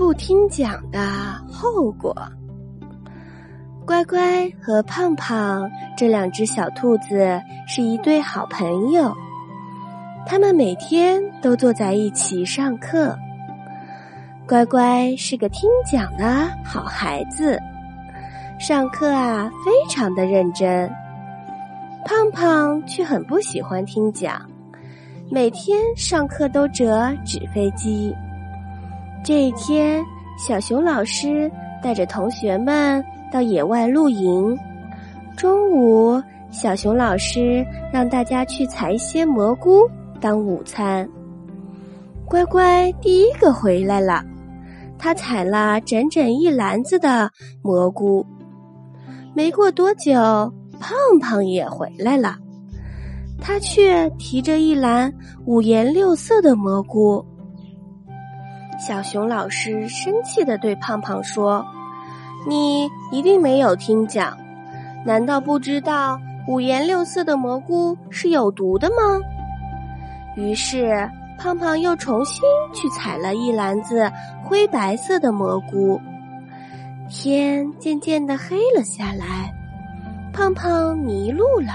不听讲的后果。乖乖和胖胖这两只小兔子是一对好朋友，他们每天都坐在一起上课。乖乖是个听讲的好孩子，上课啊非常的认真。胖胖却很不喜欢听讲，每天上课都折纸飞机。这一天，小熊老师带着同学们。到野外露营，中午小熊老师让大家去采一些蘑菇当午餐。乖乖第一个回来了，他采了整整一篮子的蘑菇。没过多久，胖胖也回来了，他却提着一篮五颜六色的蘑菇。小熊老师生气的对胖胖说。你一定没有听讲，难道不知道五颜六色的蘑菇是有毒的吗？于是胖胖又重新去采了一篮子灰白色的蘑菇。天渐渐的黑了下来，胖胖迷路了，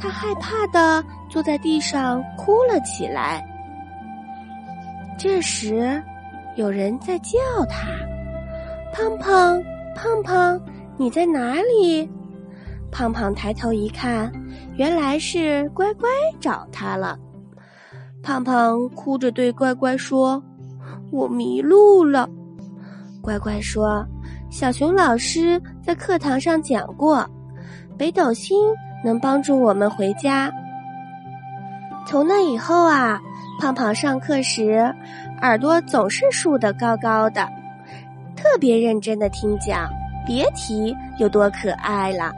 他害怕的坐在地上哭了起来。这时，有人在叫他。胖胖，胖胖，你在哪里？胖胖抬头一看，原来是乖乖找他了。胖胖哭着对乖乖说：“我迷路了。”乖乖说：“小熊老师在课堂上讲过，北斗星能帮助我们回家。”从那以后啊，胖胖上课时耳朵总是竖得高高的。特别认真的听讲，别提有多可爱了。